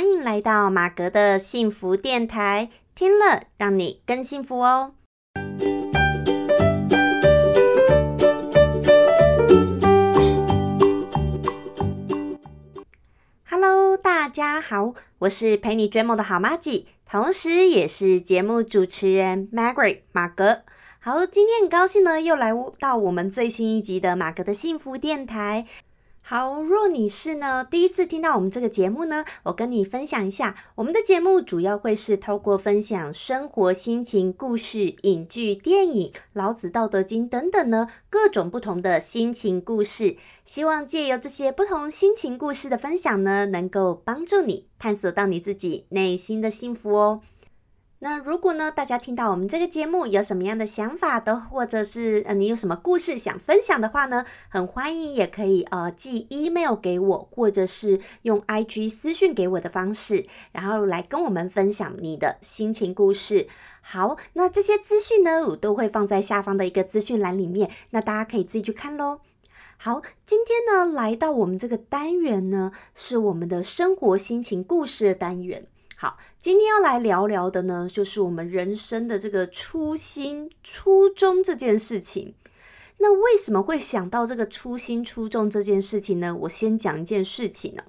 欢迎来到马格的幸福电台，听了让你更幸福哦。Hello，大家好，我是陪你追梦的好妈吉，同时也是节目主持人 Margaret 马格。好，今天很高兴呢，又来到我们最新一集的马格的幸福电台。好，若你是呢第一次听到我们这个节目呢，我跟你分享一下，我们的节目主要会是透过分享生活心情、故事、影剧、电影、老子、道德经等等呢各种不同的心情故事，希望借由这些不同心情故事的分享呢，能够帮助你探索到你自己内心的幸福哦。那如果呢，大家听到我们这个节目有什么样的想法的，或者是呃你有什么故事想分享的话呢，很欢迎也可以呃寄 email 给我，或者是用 IG 私讯给我的方式，然后来跟我们分享你的心情故事。好，那这些资讯呢，我都会放在下方的一个资讯栏里面，那大家可以自己去看喽。好，今天呢来到我们这个单元呢，是我们的生活心情故事的单元。好，今天要来聊聊的呢，就是我们人生的这个初心、初衷这件事情。那为什么会想到这个初心、初衷这件事情呢？我先讲一件事情呢。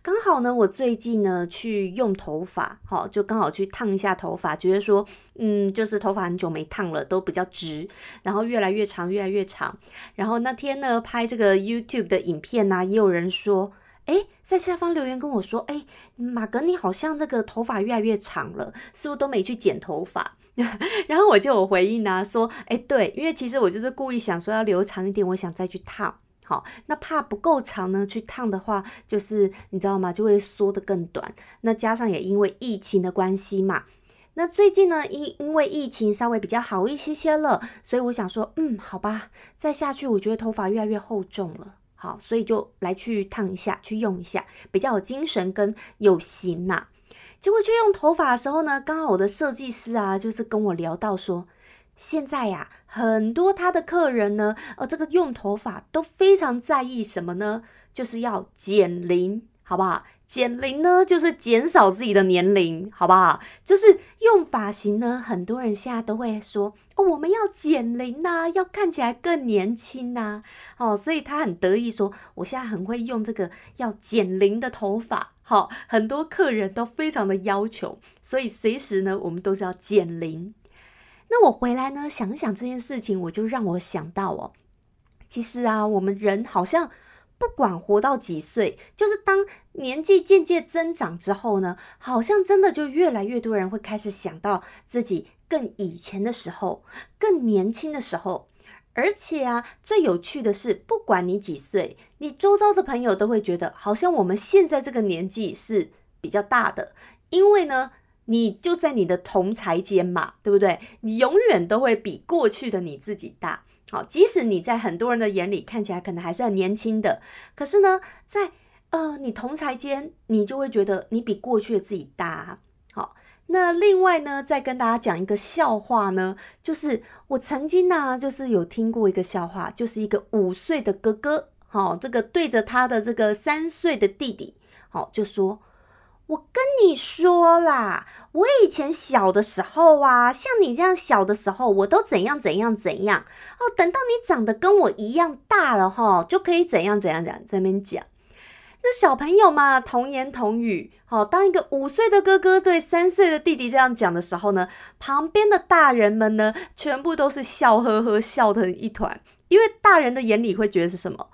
刚好呢，我最近呢去用头发，好，就刚好去烫一下头发，觉得说，嗯，就是头发很久没烫了，都比较直，然后越来越长，越来越长。然后那天呢，拍这个 YouTube 的影片呢，也有人说。哎，在下方留言跟我说，哎，马格，你好像那个头发越来越长了，是不是都没去剪头发？然后我就有回应啊，说，哎，对，因为其实我就是故意想说要留长一点，我想再去烫，好，那怕不够长呢，去烫的话，就是你知道吗？就会缩得更短。那加上也因为疫情的关系嘛，那最近呢，因因为疫情稍微比较好一些些了，所以我想说，嗯，好吧，再下去，我觉得头发越来越厚重了。好，所以就来去烫一下，去用一下，比较有精神跟有型呐。结果去用头发的时候呢，刚好我的设计师啊，就是跟我聊到说，现在呀，很多他的客人呢，呃，这个用头发都非常在意什么呢？就是要减龄，好不好？减龄呢，就是减少自己的年龄，好不好？就是用发型呢，很多人现在都会说哦，我们要减龄呐，要看起来更年轻呐，哦，所以他很得意说，我现在很会用这个要减龄的头发，好，很多客人都非常的要求，所以随时呢，我们都是要减龄。那我回来呢，想想这件事情，我就让我想到哦，其实啊，我们人好像。不管活到几岁，就是当年纪渐渐增长之后呢，好像真的就越来越多人会开始想到自己更以前的时候，更年轻的时候。而且啊，最有趣的是，不管你几岁，你周遭的朋友都会觉得，好像我们现在这个年纪是比较大的，因为呢，你就在你的同才间嘛，对不对？你永远都会比过去的你自己大。好，即使你在很多人的眼里看起来可能还是很年轻的，可是呢，在呃你同才间，你就会觉得你比过去的自己大。好，那另外呢，再跟大家讲一个笑话呢，就是我曾经呢，就是有听过一个笑话，就是一个五岁的哥哥，好，这个对着他的这个三岁的弟弟，好，就说。我跟你说啦，我以前小的时候啊，像你这样小的时候，我都怎样怎样怎样哦。等到你长得跟我一样大了哈，就可以怎样怎样怎样在那边讲。那小朋友嘛，童言童语。好，当一个五岁的哥哥对三岁的弟弟这样讲的时候呢，旁边的大人们呢，全部都是笑呵呵，笑成一团。因为大人的眼里会觉得是什么？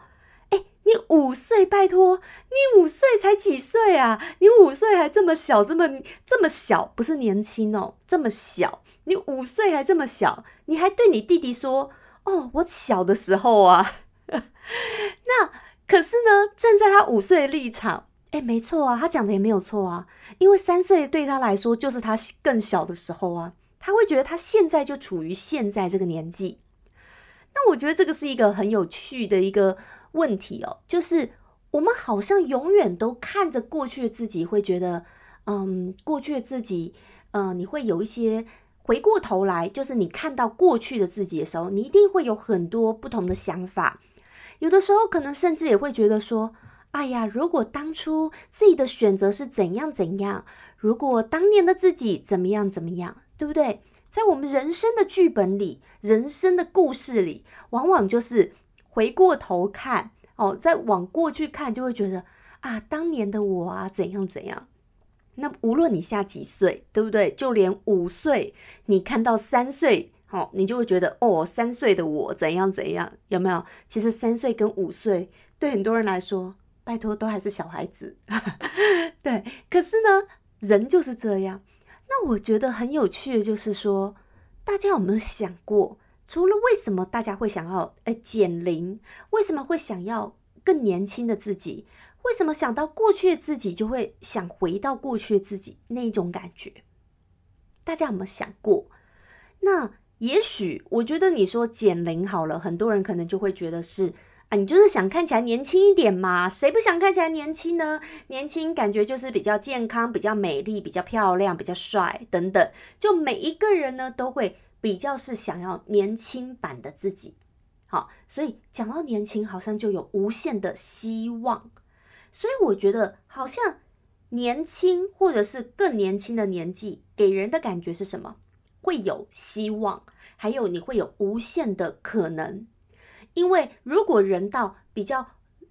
你五岁，拜托，你五岁才几岁啊？你五岁还这么小，这么这么小，不是年轻哦，这么小，你五岁还这么小，你还对你弟弟说：“哦，我小的时候啊。”那可是呢，站在他五岁的立场，哎，没错啊，他讲的也没有错啊，因为三岁对他来说就是他更小的时候啊，他会觉得他现在就处于现在这个年纪。那我觉得这个是一个很有趣的一个。问题哦，就是我们好像永远都看着过去的自己，会觉得，嗯，过去的自己，嗯，你会有一些回过头来，就是你看到过去的自己的时候，你一定会有很多不同的想法。有的时候可能甚至也会觉得说，哎呀，如果当初自己的选择是怎样怎样，如果当年的自己怎么样怎么样，对不对？在我们人生的剧本里，人生的故事里，往往就是回过头看哦，再往过去看，就会觉得啊，当年的我啊，怎样怎样。那无论你下几岁，对不对？就连五岁，你看到三岁，好，你就会觉得哦，三岁的我怎样怎样，有没有？其实三岁跟五岁对很多人来说，拜托都还是小孩子。对，可是呢，人就是这样。那我觉得很有趣的，就是说，大家有没有想过，除了为什么大家会想要哎减龄，为什么会想要更年轻的自己？为什么想到过去的自己就会想回到过去的自己那一种感觉？大家有没有想过？那也许我觉得你说减龄好了，很多人可能就会觉得是啊，你就是想看起来年轻一点嘛？谁不想看起来年轻呢？年轻感觉就是比较健康、比较美丽、比较漂亮、比较帅等等。就每一个人呢，都会比较是想要年轻版的自己。好，所以讲到年轻，好像就有无限的希望。所以我觉得，好像年轻或者是更年轻的年纪，给人的感觉是什么？会有希望，还有你会有无限的可能。因为如果人到比较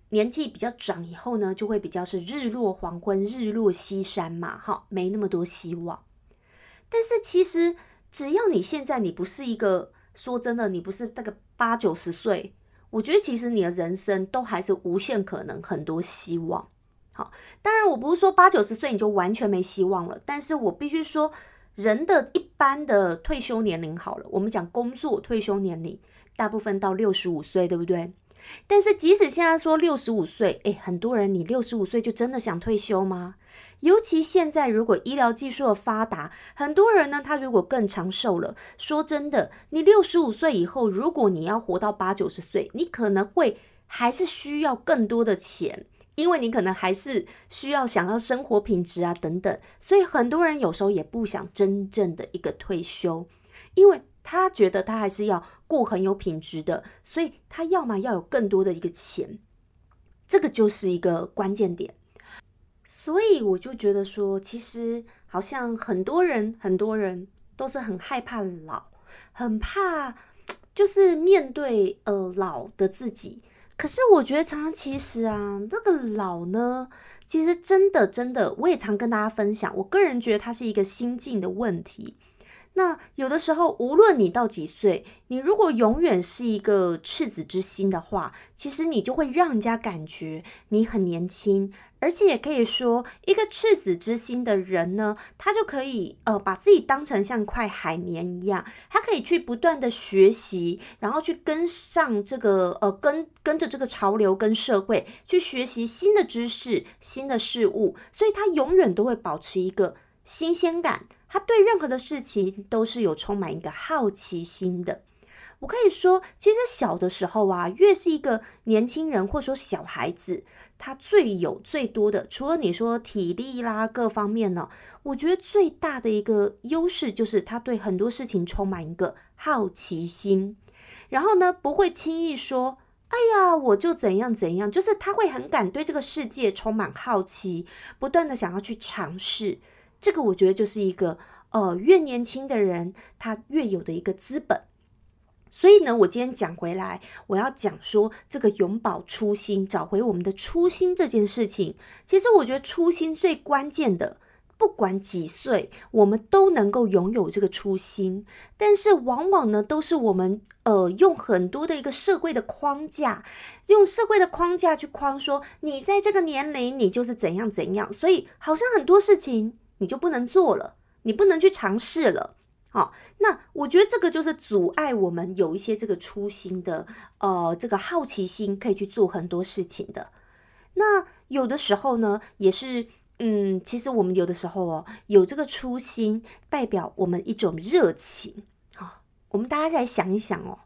年纪比较长以后呢，就会比较是日落黄昏、日落西山嘛，哈，没那么多希望。但是其实，只要你现在你不是一个，说真的，你不是那个八九十岁。我觉得其实你的人生都还是无限可能，很多希望。好，当然我不是说八九十岁你就完全没希望了，但是我必须说，人的一般的退休年龄好了，我们讲工作退休年龄，大部分到六十五岁，对不对？但是即使现在说六十五岁，诶，很多人你六十五岁就真的想退休吗？尤其现在，如果医疗技术的发达，很多人呢，他如果更长寿了，说真的，你六十五岁以后，如果你要活到八九十岁，你可能会还是需要更多的钱，因为你可能还是需要想要生活品质啊等等，所以很多人有时候也不想真正的一个退休，因为他觉得他还是要过很有品质的，所以他要么要有更多的一个钱，这个就是一个关键点。所以我就觉得说，其实好像很多人，很多人都是很害怕老，很怕就是面对呃老的自己。可是我觉得常常其实啊，那个老呢，其实真的真的，我也常跟大家分享，我个人觉得它是一个心境的问题。那有的时候，无论你到几岁，你如果永远是一个赤子之心的话，其实你就会让人家感觉你很年轻，而且也可以说，一个赤子之心的人呢，他就可以呃把自己当成像块海绵一样，他可以去不断的学习，然后去跟上这个呃跟跟着这个潮流跟社会去学习新的知识、新的事物，所以他永远都会保持一个新鲜感。他对任何的事情都是有充满一个好奇心的。我可以说，其实小的时候啊，越是一个年轻人或说小孩子，他最有最多的，除了你说体力啦各方面呢，我觉得最大的一个优势就是他对很多事情充满一个好奇心。然后呢，不会轻易说“哎呀，我就怎样怎样”，就是他会很敢对这个世界充满好奇，不断的想要去尝试。这个我觉得就是一个，呃，越年轻的人他越有的一个资本。所以呢，我今天讲回来，我要讲说这个永葆初心，找回我们的初心这件事情。其实我觉得初心最关键的，不管几岁，我们都能够拥有这个初心。但是往往呢，都是我们呃用很多的一个社会的框架，用社会的框架去框说你在这个年龄你就是怎样怎样，所以好像很多事情。你就不能做了，你不能去尝试了，好，那我觉得这个就是阻碍我们有一些这个初心的，呃，这个好奇心可以去做很多事情的。那有的时候呢，也是，嗯，其实我们有的时候哦，有这个初心，代表我们一种热情。好，我们大家再想一想哦，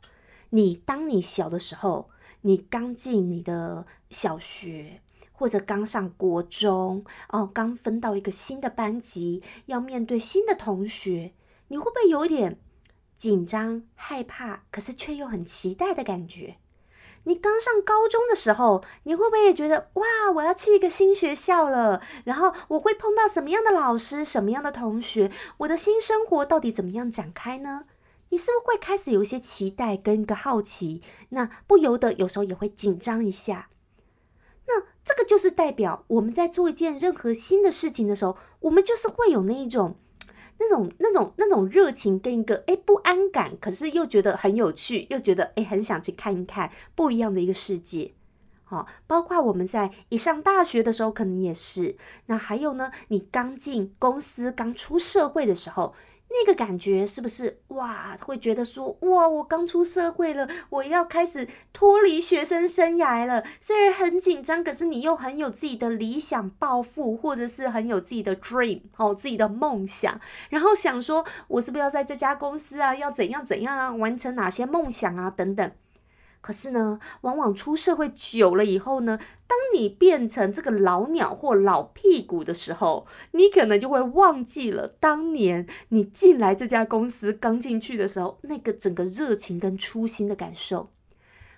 你当你小的时候，你刚进你的小学。或者刚上国中哦，刚分到一个新的班级，要面对新的同学，你会不会有点紧张、害怕？可是却又很期待的感觉？你刚上高中的时候，你会不会也觉得哇，我要去一个新学校了？然后我会碰到什么样的老师、什么样的同学？我的新生活到底怎么样展开呢？你是不是会开始有一些期待跟一个好奇？那不由得有时候也会紧张一下。那这个就是代表我们在做一件任何新的事情的时候，我们就是会有那一种。那种、那种、那种热情跟一个哎不安感，可是又觉得很有趣，又觉得哎很想去看一看不一样的一个世界。好，包括我们在一上大学的时候，可能也是。那还有呢，你刚进公司、刚出社会的时候。那个感觉是不是哇？会觉得说哇，我刚出社会了，我要开始脱离学生生涯了。虽然很紧张，可是你又很有自己的理想抱负，或者是很有自己的 dream 哦，自己的梦想。然后想说，我是不是要在这家公司啊，要怎样怎样啊，完成哪些梦想啊，等等。可是呢，往往出社会久了以后呢，当你变成这个老鸟或老屁股的时候，你可能就会忘记了当年你进来这家公司刚进去的时候那个整个热情跟初心的感受。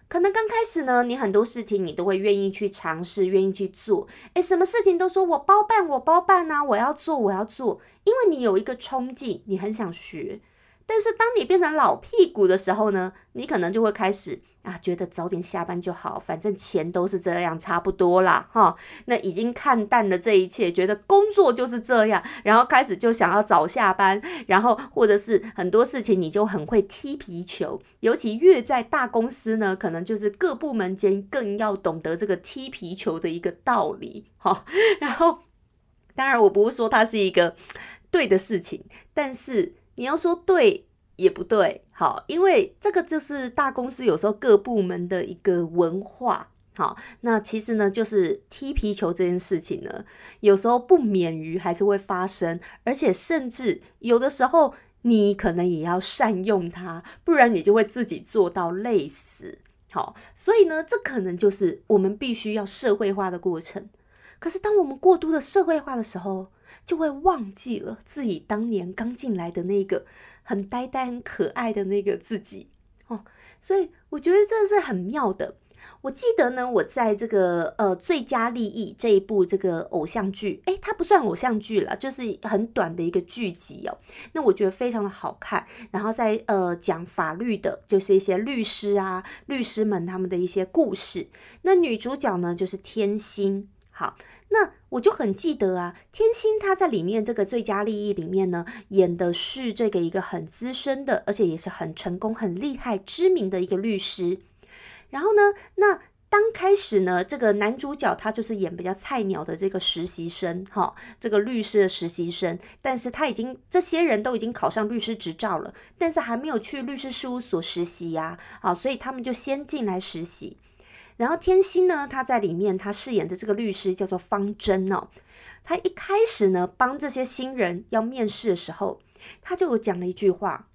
可能刚开始呢，你很多事情你都会愿意去尝试，愿意去做。诶，什么事情都说我包办，我包办呐，我要做，我要做，因为你有一个冲劲，你很想学。但是当你变成老屁股的时候呢，你可能就会开始。啊，觉得早点下班就好，反正钱都是这样，差不多啦，哈。那已经看淡了这一切，觉得工作就是这样，然后开始就想要早下班，然后或者是很多事情你就很会踢皮球，尤其越在大公司呢，可能就是各部门间更要懂得这个踢皮球的一个道理，哈。然后，当然我不是说它是一个对的事情，但是你要说对。也不对，好，因为这个就是大公司有时候各部门的一个文化，好，那其实呢，就是踢皮球这件事情呢，有时候不免于还是会发生，而且甚至有的时候你可能也要善用它，不然你就会自己做到累死，好，所以呢，这可能就是我们必须要社会化的过程。可是当我们过度的社会化的时候，就会忘记了自己当年刚进来的那个。很呆呆、很可爱的那个自己哦，所以我觉得这是很妙的。我记得呢，我在这个呃《最佳利益》这一部这个偶像剧，诶，它不算偶像剧了，就是很短的一个剧集哦。那我觉得非常的好看。然后在呃讲法律的，就是一些律师啊、律师们他们的一些故事。那女主角呢，就是天心。好。那我就很记得啊，天心他在里面这个最佳利益里面呢，演的是这个一个很资深的，而且也是很成功、很厉害、知名的一个律师。然后呢，那刚开始呢，这个男主角他就是演比较菜鸟的这个实习生，哈，这个律师的实习生。但是他已经这些人都已经考上律师执照了，但是还没有去律师事务所实习呀，啊，所以他们就先进来实习。然后天心呢，他在里面他饰演的这个律师叫做方真哦。他一开始呢，帮这些新人要面试的时候，他就有讲了一句话：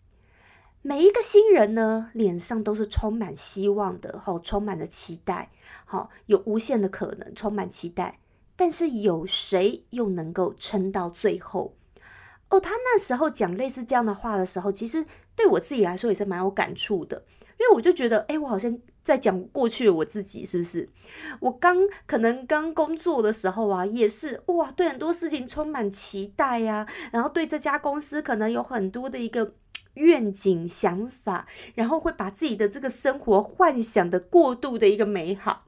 每一个新人呢，脸上都是充满希望的，好，充满了期待，好，有无限的可能，充满期待。但是有谁又能够撑到最后？哦，他那时候讲类似这样的话的时候，其实对我自己来说也是蛮有感触的，因为我就觉得，哎，我好像。在讲过去我自己是不是？我刚可能刚工作的时候啊，也是哇，对很多事情充满期待呀，然后对这家公司可能有很多的一个愿景想法，然后会把自己的这个生活幻想的过度的一个美好。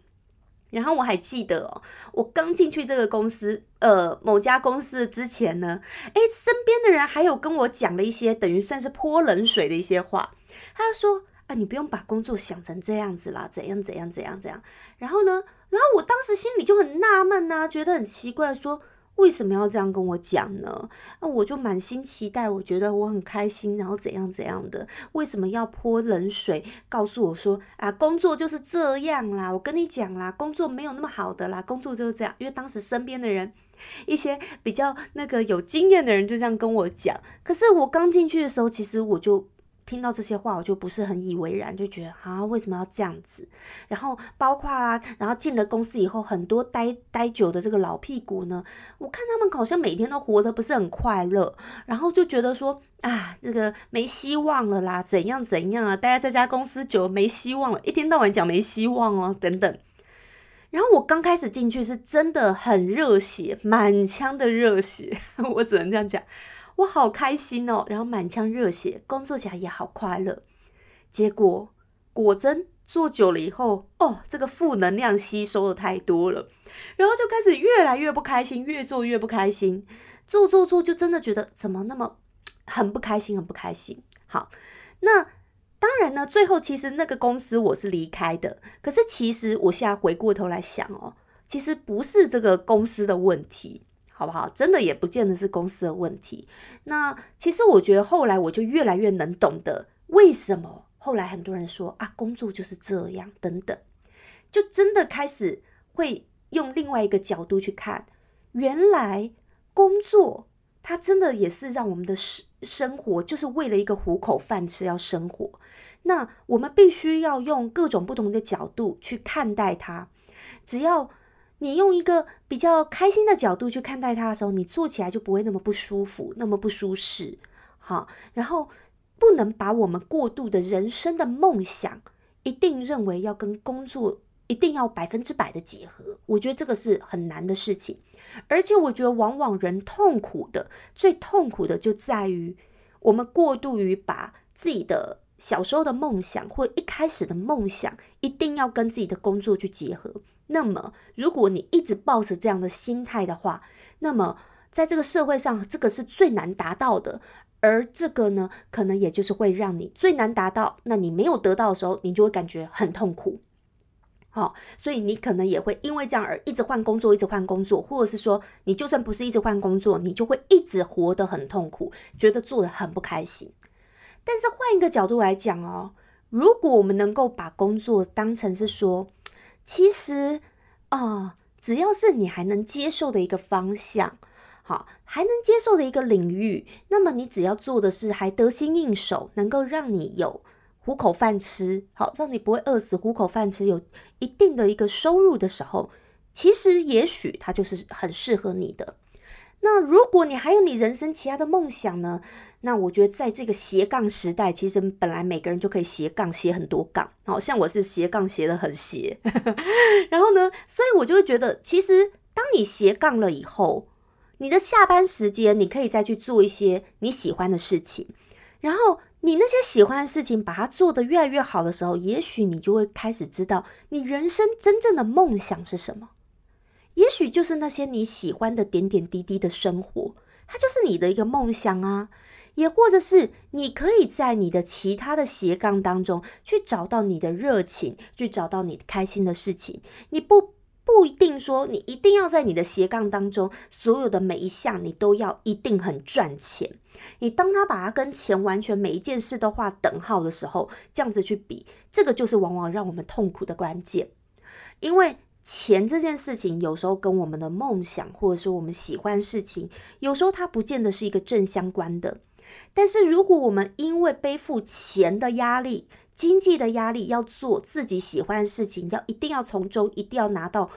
然后我还记得哦，我刚进去这个公司，呃，某家公司之前呢，诶，身边的人还有跟我讲了一些等于算是泼冷水的一些话，他说。啊，你不用把工作想成这样子啦，怎样怎样怎样怎样。然后呢，然后我当时心里就很纳闷呐，觉得很奇怪，说为什么要这样跟我讲呢？那我就满心期待，我觉得我很开心，然后怎样怎样的，为什么要泼冷水，告诉我说啊，工作就是这样啦，我跟你讲啦，工作没有那么好的啦，工作就是这样。因为当时身边的人，一些比较那个有经验的人就这样跟我讲。可是我刚进去的时候，其实我就。听到这些话，我就不是很以为然，就觉得啊，为什么要这样子？然后包括啊，然后进了公司以后，很多待待久的这个老屁股呢，我看他们好像每天都活得不是很快乐，然后就觉得说啊，这个没希望了啦，怎样怎样啊，待在这家公司久没希望了，一天到晚讲没希望哦，等等。然后我刚开始进去是真的很热血，满腔的热血，我只能这样讲。我好开心哦，然后满腔热血，工作起来也好快乐。结果果真做久了以后，哦，这个负能量吸收的太多了，然后就开始越来越不开心，越做越不开心，做做做就真的觉得怎么那么很不开心，很不开心。好，那当然呢，最后其实那个公司我是离开的，可是其实我现在回过头来想哦，其实不是这个公司的问题。好不好？真的也不见得是公司的问题。那其实我觉得后来我就越来越能懂得为什么后来很多人说啊，工作就是这样等等，就真的开始会用另外一个角度去看，原来工作它真的也是让我们的生生活就是为了一个糊口饭吃要生活。那我们必须要用各种不同的角度去看待它，只要。你用一个比较开心的角度去看待它的时候，你做起来就不会那么不舒服，那么不舒适。好，然后不能把我们过度的人生的梦想，一定认为要跟工作一定要百分之百的结合。我觉得这个是很难的事情，而且我觉得往往人痛苦的最痛苦的就在于我们过度于把自己的小时候的梦想或一开始的梦想，一定要跟自己的工作去结合。那么，如果你一直抱着这样的心态的话，那么在这个社会上，这个是最难达到的。而这个呢，可能也就是会让你最难达到。那你没有得到的时候，你就会感觉很痛苦。好，所以你可能也会因为这样而一直换工作，一直换工作，或者是说，你就算不是一直换工作，你就会一直活得很痛苦，觉得做的很不开心。但是换一个角度来讲哦，如果我们能够把工作当成是说，其实啊，只要是你还能接受的一个方向，好，还能接受的一个领域，那么你只要做的是还得心应手，能够让你有糊口饭吃，好，让你不会饿死，糊口饭吃，有一定的一个收入的时候，其实也许它就是很适合你的。那如果你还有你人生其他的梦想呢？那我觉得在这个斜杠时代，其实本来每个人就可以斜杠，斜很多杠。好像我是斜杠斜的很斜，然后呢，所以我就会觉得，其实当你斜杠了以后，你的下班时间你可以再去做一些你喜欢的事情，然后你那些喜欢的事情把它做得越来越好的时候，也许你就会开始知道你人生真正的梦想是什么，也许就是那些你喜欢的点点滴滴的生活，它就是你的一个梦想啊。也或者是你可以在你的其他的斜杠当中去找到你的热情，去找到你开心的事情。你不不一定说你一定要在你的斜杠当中所有的每一项你都要一定很赚钱。你当他把它跟钱完全每一件事都画等号的时候，这样子去比，这个就是往往让我们痛苦的关键。因为钱这件事情有时候跟我们的梦想或者说我们喜欢事情，有时候它不见得是一个正相关的。但是，如果我们因为背负钱的压力、经济的压力，要做自己喜欢的事情，要一定要从中一定要拿到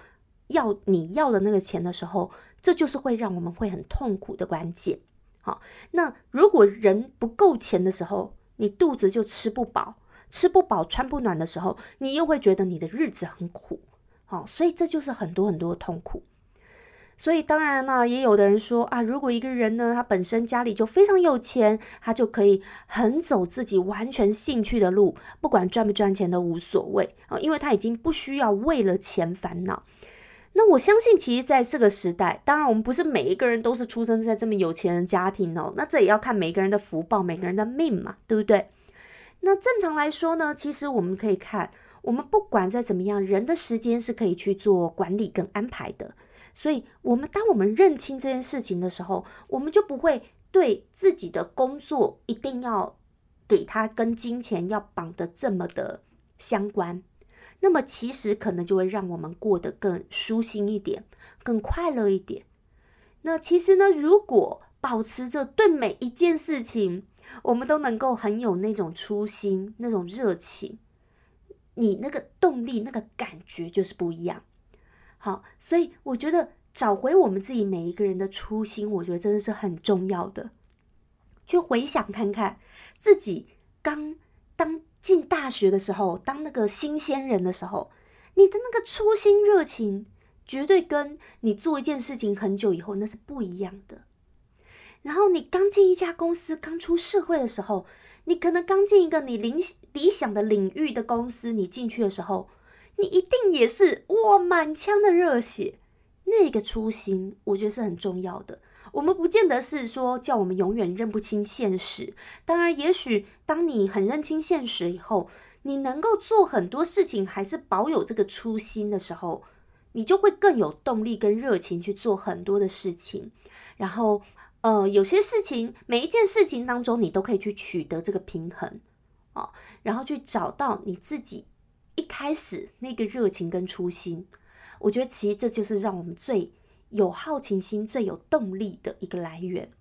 要你要的那个钱的时候，这就是会让我们会很痛苦的关键。好，那如果人不够钱的时候，你肚子就吃不饱，吃不饱穿不暖的时候，你又会觉得你的日子很苦。好，所以这就是很多很多的痛苦。所以当然呢，也有的人说啊，如果一个人呢，他本身家里就非常有钱，他就可以很走自己完全兴趣的路，不管赚不赚钱都无所谓啊，因为他已经不需要为了钱烦恼。那我相信，其实在这个时代，当然我们不是每一个人都是出生在这么有钱的家庭哦，那这也要看每个人的福报、每个人的命嘛，对不对？那正常来说呢，其实我们可以看，我们不管再怎么样，人的时间是可以去做管理跟安排的。所以，我们当我们认清这件事情的时候，我们就不会对自己的工作一定要给他跟金钱要绑的这么的相关。那么，其实可能就会让我们过得更舒心一点，更快乐一点。那其实呢，如果保持着对每一件事情我们都能够很有那种初心、那种热情，你那个动力、那个感觉就是不一样。好，所以我觉得找回我们自己每一个人的初心，我觉得真的是很重要的。去回想看看自己刚当进大学的时候，当那个新鲜人的时候，你的那个初心热情，绝对跟你做一件事情很久以后那是不一样的。然后你刚进一家公司，刚出社会的时候，你可能刚进一个你理理想的领域的公司，你进去的时候，你一定也是哇满腔的热血，那个初心，我觉得是很重要的。我们不见得是说叫我们永远认不清现实，当然，也许当你很认清现实以后，你能够做很多事情，还是保有这个初心的时候，你就会更有动力跟热情去做很多的事情。然后，呃，有些事情，每一件事情当中，你都可以去取得这个平衡啊，然后去找到你自己一开始那个热情跟初心。我觉得，其实这就是让我们最。有好奇心最有动力的一个来源。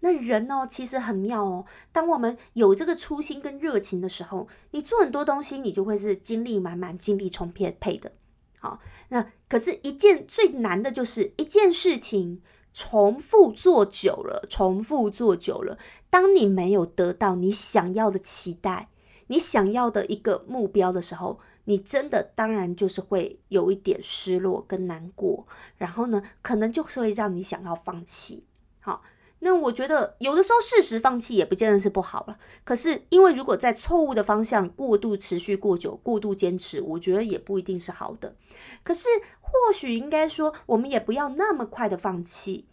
那人哦，其实很妙哦。当我们有这个初心跟热情的时候，你做很多东西，你就会是精力满满、精力充沛配的。好，那可是一件最难的就是一件事情重复做久了，重复做久了，当你没有得到你想要的期待、你想要的一个目标的时候。你真的当然就是会有一点失落跟难过，然后呢，可能就是会让你想要放弃。好，那我觉得有的时候适时放弃也不见得是不好了。可是因为如果在错误的方向过度持续过久、过度坚持，我觉得也不一定是好的。可是或许应该说，我们也不要那么快的放弃，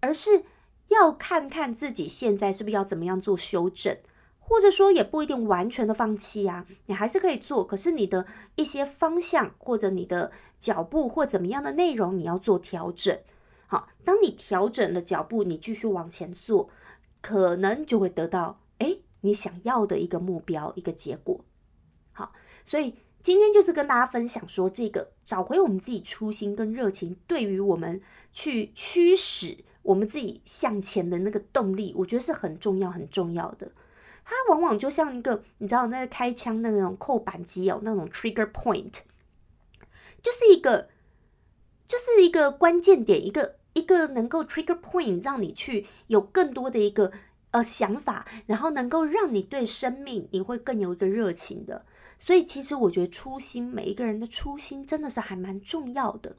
而是要看看自己现在是不是要怎么样做修正。或者说也不一定完全的放弃啊，你还是可以做，可是你的一些方向或者你的脚步或怎么样的内容，你要做调整。好，当你调整了脚步，你继续往前做，可能就会得到哎你想要的一个目标一个结果。好，所以今天就是跟大家分享说，这个找回我们自己初心跟热情，对于我们去驱使我们自己向前的那个动力，我觉得是很重要很重要的。它往往就像一个，你知道那个开枪的那种扣扳机哦，那种 trigger point，就是一个，就是一个关键点，一个一个能够 trigger point，让你去有更多的一个呃想法，然后能够让你对生命你会更有一个热情的。所以其实我觉得初心，每一个人的初心真的是还蛮重要的。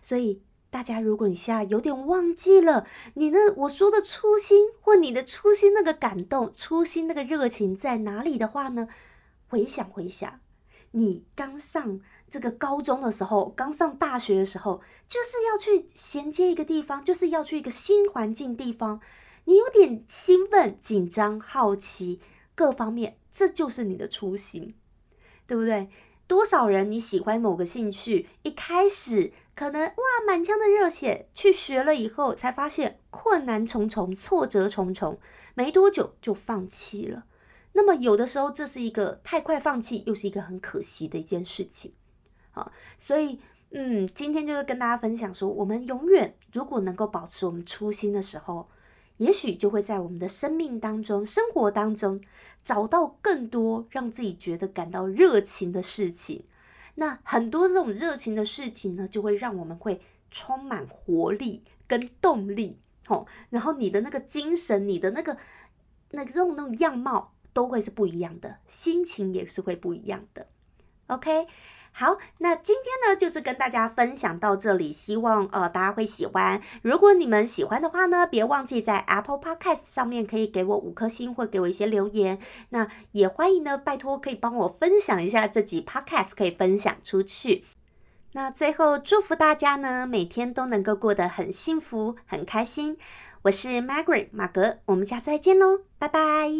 所以。大家，如果你现在有点忘记了你那我说的初心，或你的初心那个感动、初心那个热情在哪里的话呢？回想回想，你刚上这个高中的时候，刚上大学的时候，就是要去衔接一个地方，就是要去一个新环境地方，你有点兴奋、紧张、好奇各方面，这就是你的初心，对不对？多少人你喜欢某个兴趣，一开始。可能哇，满腔的热血去学了以后，才发现困难重重，挫折重重，没多久就放弃了。那么有的时候，这是一个太快放弃，又是一个很可惜的一件事情。好，所以嗯，今天就是跟大家分享说，我们永远如果能够保持我们初心的时候，也许就会在我们的生命当中、生活当中找到更多让自己觉得感到热情的事情。那很多这种热情的事情呢，就会让我们会充满活力跟动力，吼，然后你的那个精神，你的那个那种那种样貌都会是不一样的，心情也是会不一样的，OK。好，那今天呢，就是跟大家分享到这里，希望呃大家会喜欢。如果你们喜欢的话呢，别忘记在 Apple Podcast 上面可以给我五颗星，或给我一些留言。那也欢迎呢，拜托可以帮我分享一下这集 Podcast，可以分享出去。那最后祝福大家呢，每天都能够过得很幸福、很开心。我是 Margaret 马格，我们下次再见喽，拜拜。